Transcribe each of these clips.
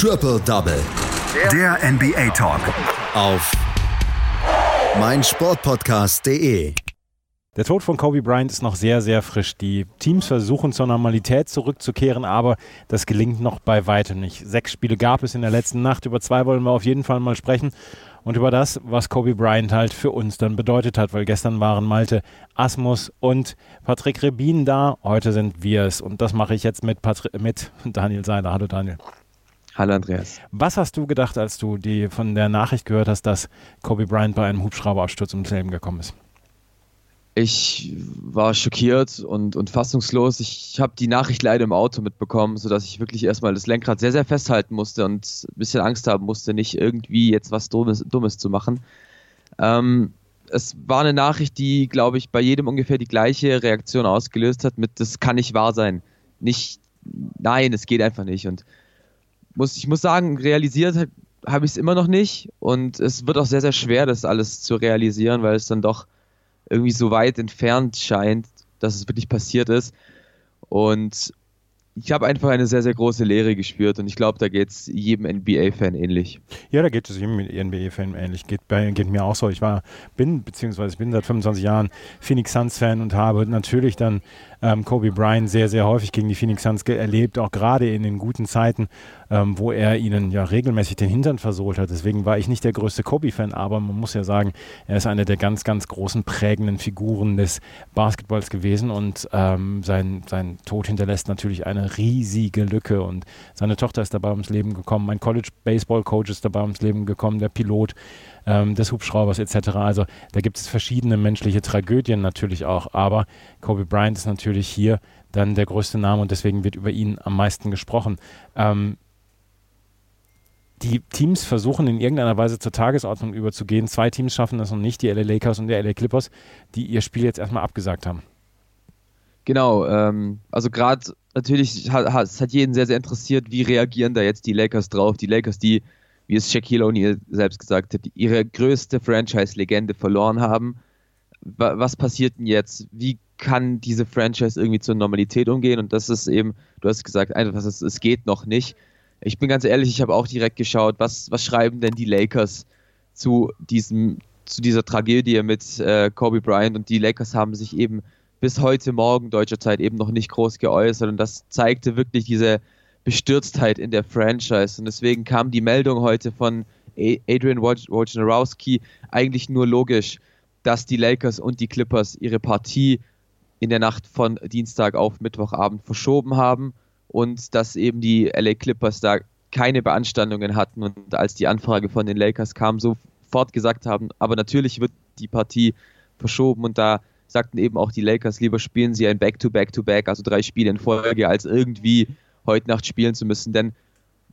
Triple Double. Der NBA Talk. Auf meinsportpodcast.de. Der Tod von Kobe Bryant ist noch sehr, sehr frisch. Die Teams versuchen zur Normalität zurückzukehren, aber das gelingt noch bei weitem nicht. Sechs Spiele gab es in der letzten Nacht. Über zwei wollen wir auf jeden Fall mal sprechen. Und über das, was Kobe Bryant halt für uns dann bedeutet hat, weil gestern waren Malte Asmus und Patrick Rebin da. Heute sind wir es. Und das mache ich jetzt mit, Patri mit Daniel Seiler. Hallo Daniel. Hallo Andreas. Was hast du gedacht, als du die von der Nachricht gehört hast, dass Kobe Bryant bei einem Hubschrauberabsturz ums Leben gekommen ist? Ich war schockiert und, und fassungslos. Ich habe die Nachricht leider im Auto mitbekommen, sodass ich wirklich erstmal das Lenkrad sehr, sehr festhalten musste und ein bisschen Angst haben musste, nicht irgendwie jetzt was Dummes, Dummes zu machen. Ähm, es war eine Nachricht, die, glaube ich, bei jedem ungefähr die gleiche Reaktion ausgelöst hat mit, das kann nicht wahr sein. Nicht, nein, es geht einfach nicht. Und muss, ich muss sagen, realisiert habe ich es immer noch nicht und es wird auch sehr, sehr schwer, das alles zu realisieren, weil es dann doch irgendwie so weit entfernt scheint, dass es wirklich passiert ist. Und ich habe einfach eine sehr, sehr große Leere gespürt und ich glaube, da geht es jedem NBA-Fan ähnlich. Ja, da geht es jedem NBA-Fan ähnlich. Geht, bei, geht mir auch so. Ich war, bin, beziehungsweise bin seit 25 Jahren Phoenix Suns-Fan und habe natürlich dann ähm, Kobe Bryant sehr, sehr häufig gegen die Phoenix Suns erlebt, auch gerade in den guten Zeiten, ähm, wo er ihnen ja regelmäßig den Hintern versohlt hat. Deswegen war ich nicht der größte Kobe-Fan, aber man muss ja sagen, er ist eine der ganz, ganz großen prägenden Figuren des Basketballs gewesen und ähm, sein, sein Tod hinterlässt natürlich eine riesige Lücke und seine Tochter ist dabei ums Leben gekommen, mein College-Baseball-Coach ist dabei ums Leben gekommen, der Pilot ähm, des Hubschraubers etc. Also da gibt es verschiedene menschliche Tragödien natürlich auch, aber Kobe Bryant ist natürlich hier dann der größte Name und deswegen wird über ihn am meisten gesprochen. Ähm, die Teams versuchen in irgendeiner Weise zur Tagesordnung überzugehen. Zwei Teams schaffen das noch nicht, die LA Lakers und die LA Clippers, die ihr Spiel jetzt erstmal abgesagt haben. Genau, ähm, also gerade natürlich hat, es hat jeden sehr, sehr interessiert, wie reagieren da jetzt die Lakers drauf. Die Lakers, die wie es Shaquille O'Neal selbst gesagt hat, ihre größte Franchise-Legende verloren haben. Was passiert denn jetzt? Wie kann diese Franchise irgendwie zur Normalität umgehen? Und das ist eben, du hast gesagt, einfach, es geht noch nicht. Ich bin ganz ehrlich, ich habe auch direkt geschaut, was, was schreiben denn die Lakers zu diesem, zu dieser Tragödie mit äh, Kobe Bryant? Und die Lakers haben sich eben bis heute Morgen deutscher Zeit eben noch nicht groß geäußert. Und das zeigte wirklich diese Bestürztheit in der Franchise. Und deswegen kam die Meldung heute von Adrian Wojnarowski. Eigentlich nur logisch, dass die Lakers und die Clippers ihre Partie in der Nacht von Dienstag auf Mittwochabend verschoben haben und dass eben die LA Clippers da keine Beanstandungen hatten. Und als die Anfrage von den Lakers kam, sofort gesagt haben, aber natürlich wird die Partie verschoben. Und da sagten eben auch die Lakers, lieber spielen sie ein Back-to-Back-to-Back, -Back, also drei Spiele in Folge, als irgendwie heute Nacht spielen zu müssen, denn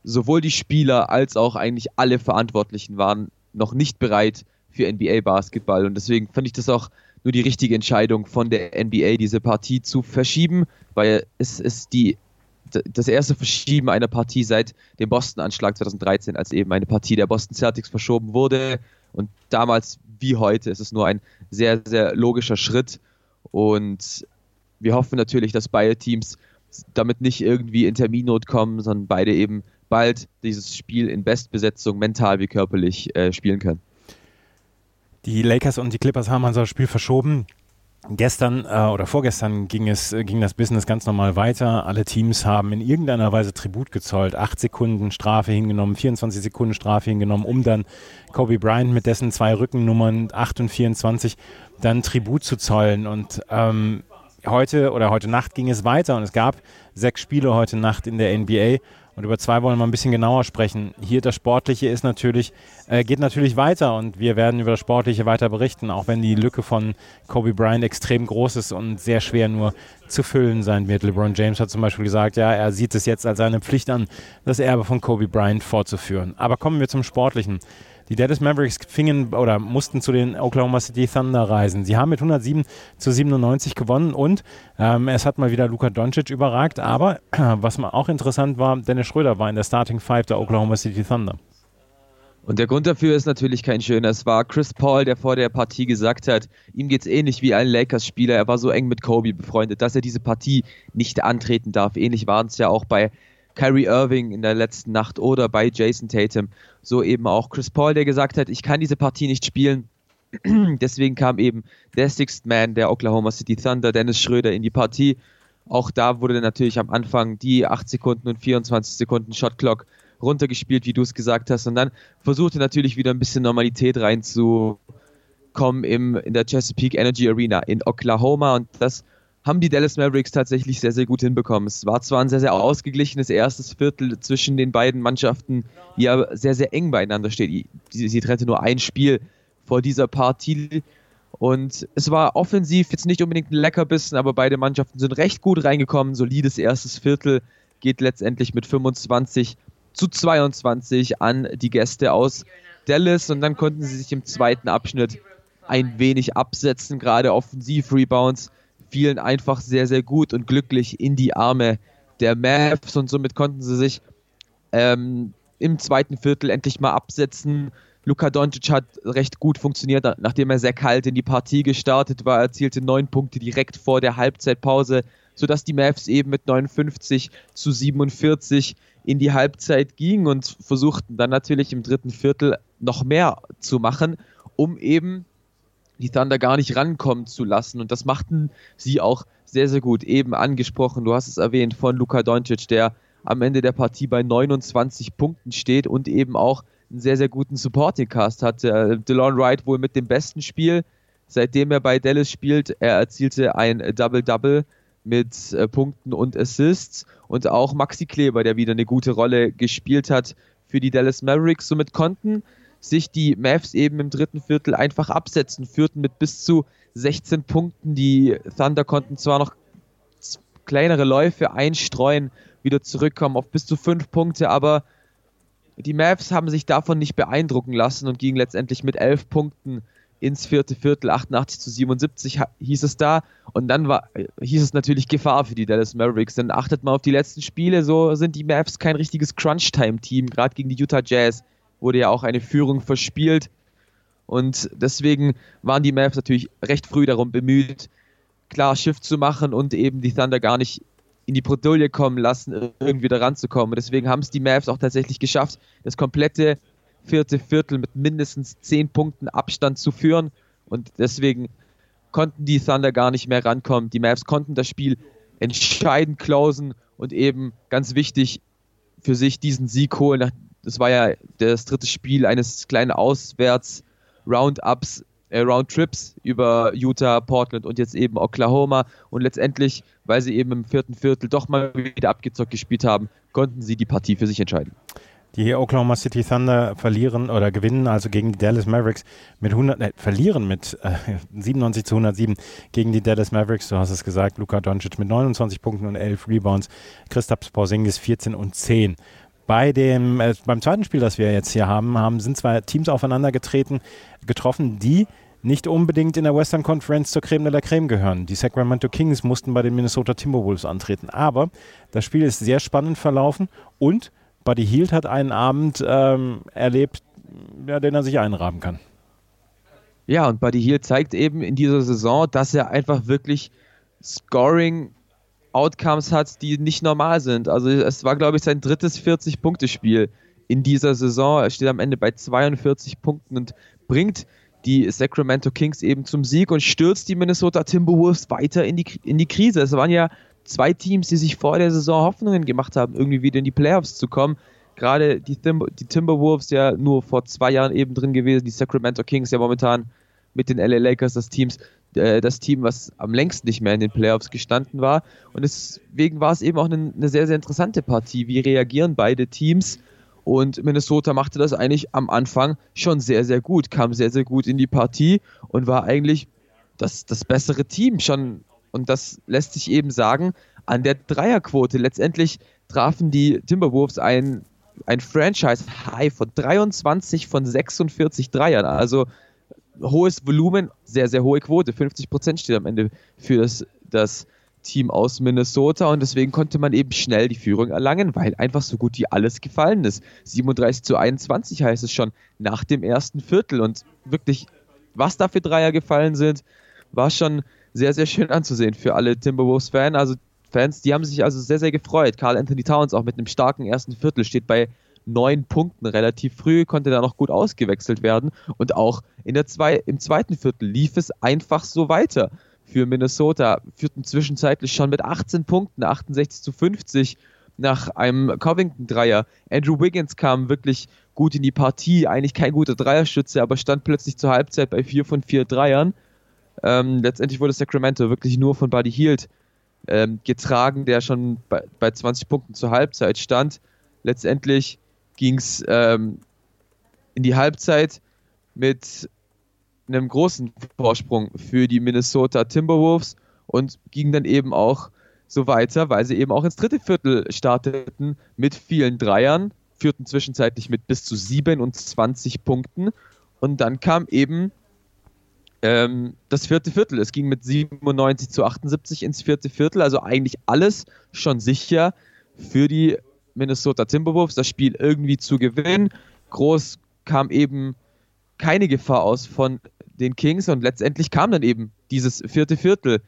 sowohl die Spieler als auch eigentlich alle Verantwortlichen waren noch nicht bereit für NBA-Basketball und deswegen fand ich das auch nur die richtige Entscheidung von der NBA, diese Partie zu verschieben, weil es ist die das erste Verschieben einer Partie seit dem Boston-Anschlag 2013, als eben eine Partie der Boston Celtics verschoben wurde. Und damals wie heute ist es nur ein sehr, sehr logischer Schritt. Und wir hoffen natürlich, dass beide Teams damit nicht irgendwie in Terminnot kommen, sondern beide eben bald dieses Spiel in Bestbesetzung mental wie körperlich äh, spielen können. Die Lakers und die Clippers haben das Spiel verschoben. Gestern äh, oder vorgestern ging es ging das Business ganz normal weiter. Alle Teams haben in irgendeiner Weise Tribut gezollt. Acht Sekunden Strafe hingenommen, 24 Sekunden Strafe hingenommen, um dann Kobe Bryant mit dessen zwei Rückennummern 8 und 24 dann Tribut zu zollen. Und ähm, heute oder heute Nacht ging es weiter und es gab sechs Spiele heute Nacht in der NBA. Und über zwei wollen wir ein bisschen genauer sprechen. Hier das Sportliche ist natürlich, äh, geht natürlich weiter und wir werden über das Sportliche weiter berichten, auch wenn die Lücke von Kobe Bryant extrem groß ist und sehr schwer nur zu füllen sein wird. LeBron James hat zum Beispiel gesagt, ja, er sieht es jetzt als seine Pflicht an, das Erbe von Kobe Bryant fortzuführen. Aber kommen wir zum Sportlichen. Die Dallas Mavericks fingen oder mussten zu den Oklahoma City Thunder reisen. Sie haben mit 107 zu 97 gewonnen und ähm, es hat mal wieder Luka Doncic überragt. Aber was mal auch interessant war, Dennis Schröder war in der Starting Five der Oklahoma City Thunder. Und der Grund dafür ist natürlich kein schöner. Es war Chris Paul, der vor der Partie gesagt hat, ihm geht es ähnlich wie ein Lakers-Spieler. Er war so eng mit Kobe befreundet, dass er diese Partie nicht antreten darf. Ähnlich waren es ja auch bei Kyrie Irving in der letzten Nacht oder bei Jason Tatum. So eben auch Chris Paul, der gesagt hat, ich kann diese Partie nicht spielen. Deswegen kam eben der Sixth Man der Oklahoma City Thunder, Dennis Schröder, in die Partie. Auch da wurde natürlich am Anfang die 8 Sekunden und 24 Sekunden Shot Clock runtergespielt, wie du es gesagt hast. Und dann versuchte natürlich wieder ein bisschen Normalität reinzukommen im, in der Chesapeake Energy Arena in Oklahoma. Und das haben die Dallas Mavericks tatsächlich sehr, sehr gut hinbekommen. Es war zwar ein sehr, sehr ausgeglichenes erstes Viertel zwischen den beiden Mannschaften, die ja sehr, sehr eng beieinander steht. Sie, sie trennte nur ein Spiel vor dieser Partie. Und es war offensiv jetzt nicht unbedingt ein Leckerbissen, aber beide Mannschaften sind recht gut reingekommen. Solides erstes Viertel geht letztendlich mit 25 zu 22 an die Gäste aus Dallas und dann konnten sie sich im zweiten Abschnitt ein wenig absetzen. Gerade Offensiv-Rebounds fielen einfach sehr, sehr gut und glücklich in die Arme der Mavs und somit konnten sie sich ähm, im zweiten Viertel endlich mal absetzen. Luka Doncic hat recht gut funktioniert, nachdem er sehr kalt in die Partie gestartet war, erzielte neun Punkte direkt vor der Halbzeitpause, sodass die Mavs eben mit 59 zu 47 in die Halbzeit gingen und versuchten dann natürlich im dritten Viertel noch mehr zu machen, um eben die Thunder gar nicht rankommen zu lassen. Und das machten sie auch sehr, sehr gut. Eben angesprochen, du hast es erwähnt, von Luka Doncic, der am Ende der Partie bei 29 Punkten steht und eben auch einen sehr, sehr guten Supporting Cast hatte. Äh, DeLon Wright wohl mit dem besten Spiel, seitdem er bei Dallas spielt. Er erzielte ein Double-Double mit äh, Punkten und Assists und auch Maxi Kleber, der wieder eine gute Rolle gespielt hat für die Dallas Mavericks. Somit konnten sich die Mavs eben im dritten Viertel einfach absetzen, führten mit bis zu 16 Punkten. Die Thunder konnten zwar noch kleinere Läufe einstreuen, wieder zurückkommen auf bis zu 5 Punkte, aber die Mavs haben sich davon nicht beeindrucken lassen und gingen letztendlich mit 11 Punkten ins vierte Viertel, 88 zu 77 hieß es da. Und dann war, hieß es natürlich Gefahr für die Dallas Mavericks. Denn achtet mal auf die letzten Spiele, so sind die Mavs kein richtiges Crunch-Time-Team, gerade gegen die Utah Jazz wurde ja auch eine Führung verspielt. Und deswegen waren die Mavs natürlich recht früh darum bemüht, klar Shift zu machen und eben die Thunder gar nicht in die Bredouille kommen lassen, irgendwie da ranzukommen. Und deswegen haben es die Mavs auch tatsächlich geschafft, das komplette vierte Viertel mit mindestens zehn Punkten Abstand zu führen. Und deswegen konnten die Thunder gar nicht mehr rankommen. Die Mavs konnten das Spiel entscheidend closen und eben ganz wichtig für sich diesen Sieg holen, das war ja das dritte Spiel eines kleinen Auswärts-Roundups, äh, Roundtrips über Utah, Portland und jetzt eben Oklahoma. Und letztendlich, weil sie eben im vierten Viertel doch mal wieder abgezockt gespielt haben, konnten sie die Partie für sich entscheiden. Die Oklahoma City Thunder verlieren oder gewinnen also gegen die Dallas Mavericks mit 100, äh, verlieren mit äh, 97 zu 107 gegen die Dallas Mavericks. Du hast es gesagt, Luka Doncic mit 29 Punkten und 11 Rebounds, Christoph Porzingis 14 und 10. Bei dem, äh, beim zweiten Spiel, das wir jetzt hier haben, haben, sind zwei Teams aufeinander getreten, getroffen, die nicht unbedingt in der Western Conference zur Creme de la Creme gehören. Die Sacramento Kings mussten bei den Minnesota Timberwolves antreten. Aber das Spiel ist sehr spannend verlaufen und Buddy Hield hat einen Abend ähm, erlebt, ja, den er sich einrahmen kann. Ja, und Buddy Hield zeigt eben in dieser Saison, dass er einfach wirklich Scoring Outcomes hat, die nicht normal sind. Also es war, glaube ich, sein drittes 40-Punkte-Spiel in dieser Saison. Er steht am Ende bei 42 Punkten und bringt die Sacramento Kings eben zum Sieg und stürzt die Minnesota Timberwolves weiter in die, in die Krise. Es waren ja zwei Teams, die sich vor der Saison Hoffnungen gemacht haben, irgendwie wieder in die Playoffs zu kommen. Gerade die, Timber, die Timberwolves ja nur vor zwei Jahren eben drin gewesen, die Sacramento Kings ja momentan mit den LA Lakers das Teams, äh, das Team, was am längsten nicht mehr in den Playoffs gestanden war. Und deswegen war es eben auch eine, eine sehr, sehr interessante Partie. Wie reagieren beide Teams? Und Minnesota machte das eigentlich am Anfang schon sehr, sehr gut, kam sehr, sehr gut in die Partie und war eigentlich das, das bessere Team schon. Und das lässt sich eben sagen an der Dreierquote. Letztendlich trafen die Timberwolves ein, ein Franchise-High von 23 von 46 Dreiern. Also hohes Volumen, sehr, sehr hohe Quote. 50 Prozent steht am Ende für das, das Team aus Minnesota und deswegen konnte man eben schnell die Führung erlangen, weil einfach so gut wie alles gefallen ist. 37 zu 21 heißt es schon nach dem ersten Viertel und wirklich, was da für Dreier gefallen sind, war schon sehr, sehr schön anzusehen für alle Timberwolves-Fans. Also Fans, die haben sich also sehr, sehr gefreut. Carl Anthony Towns auch mit einem starken ersten Viertel steht bei neun Punkten relativ früh, konnte da noch gut ausgewechselt werden und auch in der zwei, im zweiten Viertel lief es einfach so weiter für Minnesota, führten zwischenzeitlich schon mit 18 Punkten, 68 zu 50 nach einem Covington-Dreier. Andrew Wiggins kam wirklich gut in die Partie, eigentlich kein guter Dreierschütze, aber stand plötzlich zur Halbzeit bei vier von vier Dreiern. Ähm, letztendlich wurde Sacramento wirklich nur von Buddy Hield ähm, getragen, der schon bei, bei 20 Punkten zur Halbzeit stand. Letztendlich ging es ähm, in die Halbzeit mit einem großen Vorsprung für die Minnesota Timberwolves und ging dann eben auch so weiter, weil sie eben auch ins dritte Viertel starteten mit vielen Dreiern, führten zwischenzeitlich mit bis zu 27 Punkten und dann kam eben ähm, das vierte Viertel. Es ging mit 97 zu 78 ins vierte Viertel, also eigentlich alles schon sicher für die Minnesota Timberwolves, das Spiel irgendwie zu gewinnen. Groß kam eben keine Gefahr aus von den Kings und letztendlich kam dann eben dieses vierte Viertel.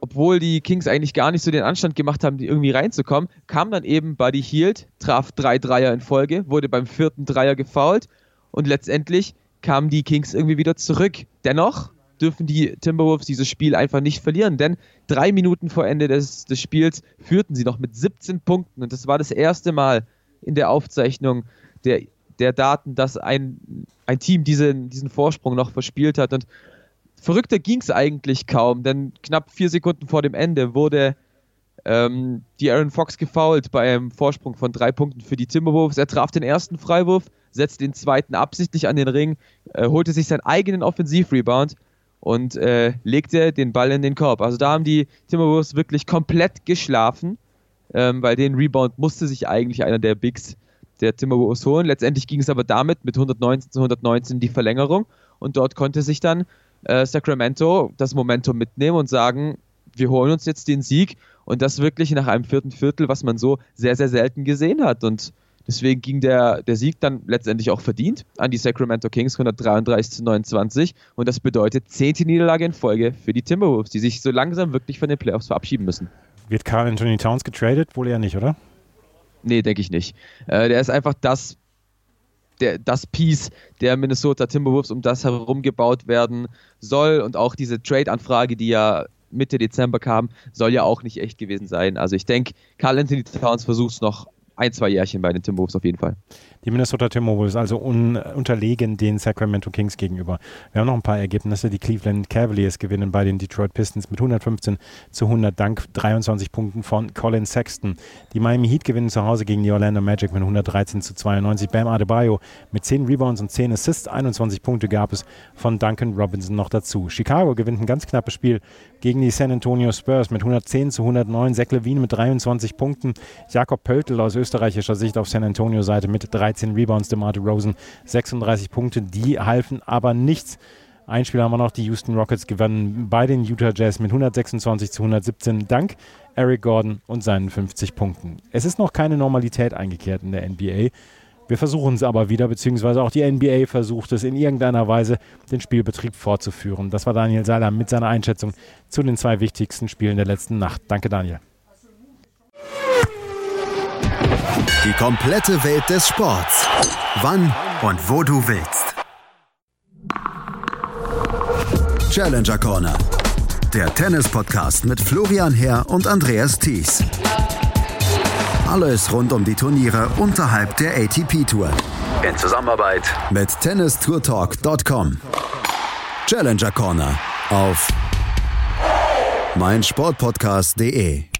Obwohl die Kings eigentlich gar nicht so den Anstand gemacht haben, irgendwie reinzukommen, kam dann eben Buddy Hield, traf drei Dreier in Folge, wurde beim vierten Dreier gefoult und letztendlich kamen die Kings irgendwie wieder zurück. Dennoch dürfen die Timberwolves dieses Spiel einfach nicht verlieren, denn drei Minuten vor Ende des, des Spiels führten sie noch mit 17 Punkten und das war das erste Mal in der Aufzeichnung der, der Daten, dass ein, ein Team diesen, diesen Vorsprung noch verspielt hat und verrückter ging es eigentlich kaum, denn knapp vier Sekunden vor dem Ende wurde ähm, die Aaron Fox gefoult bei einem Vorsprung von drei Punkten für die Timberwolves. Er traf den ersten Freiwurf, setzte den zweiten absichtlich an den Ring, äh, holte sich seinen eigenen Offensivrebound und äh, legte den Ball in den Korb. Also da haben die Timberwolves wirklich komplett geschlafen, ähm, weil den Rebound musste sich eigentlich einer der Bigs der Timberwolves holen. Letztendlich ging es aber damit mit 119 zu 119 die Verlängerung und dort konnte sich dann äh, Sacramento das Momentum mitnehmen und sagen, wir holen uns jetzt den Sieg und das wirklich nach einem vierten Viertel, was man so sehr, sehr selten gesehen hat. Und deswegen ging der, der Sieg dann letztendlich auch verdient an die Sacramento Kings 133 zu 29. Und das bedeutet zehnte Niederlage in Folge für die Timberwolves, die sich so langsam wirklich von den Playoffs verabschieden müssen. Wird Carl Anthony Towns getradet? Wohl eher nicht, oder? Nee, denke ich nicht. Äh, der ist einfach das der, das Piece der Minnesota Timberwolves, um das herum gebaut werden soll. Und auch diese Trade-Anfrage, die ja Mitte Dezember kam, soll ja auch nicht echt gewesen sein. Also ich denke, Carl Anthony Towns versucht es noch ein, zwei Jährchen bei den Timberwolves auf jeden Fall. Die Minnesota Timberwolves also un unterlegen den Sacramento Kings gegenüber. Wir haben noch ein paar Ergebnisse. Die Cleveland Cavaliers gewinnen bei den Detroit Pistons mit 115 zu 100 dank 23 Punkten von Colin Sexton. Die Miami Heat gewinnen zu Hause gegen die Orlando Magic mit 113 zu 92. Bam Adebayo mit 10 Rebounds und 10 Assists. 21 Punkte gab es von Duncan Robinson noch dazu. Chicago gewinnt ein ganz knappes Spiel gegen die San Antonio Spurs mit 110 zu 109. Zach Levine mit 23 Punkten. Jakob Pöltl aus österreichischer Sicht auf San Antonio Seite mit 13 Rebounds. DeMar Rosen 36 Punkte. Die halfen aber nichts. Ein Spiel haben wir noch. Die Houston Rockets gewannen bei den Utah Jazz mit 126 zu 117 dank Eric Gordon und seinen 50 Punkten. Es ist noch keine Normalität eingekehrt in der NBA. Wir versuchen es aber wieder, beziehungsweise auch die NBA versucht es in irgendeiner Weise, den Spielbetrieb fortzuführen. Das war Daniel Seiler mit seiner Einschätzung zu den zwei wichtigsten Spielen der letzten Nacht. Danke, Daniel. Die komplette Welt des Sports. Wann und wo du willst. Challenger Corner. Der Tennis-Podcast mit Florian Herr und Andreas Thies. Alles rund um die Turniere unterhalb der ATP-Tour. In Zusammenarbeit mit tennistourtalk.com. Challenger Corner auf meinsportpodcast.de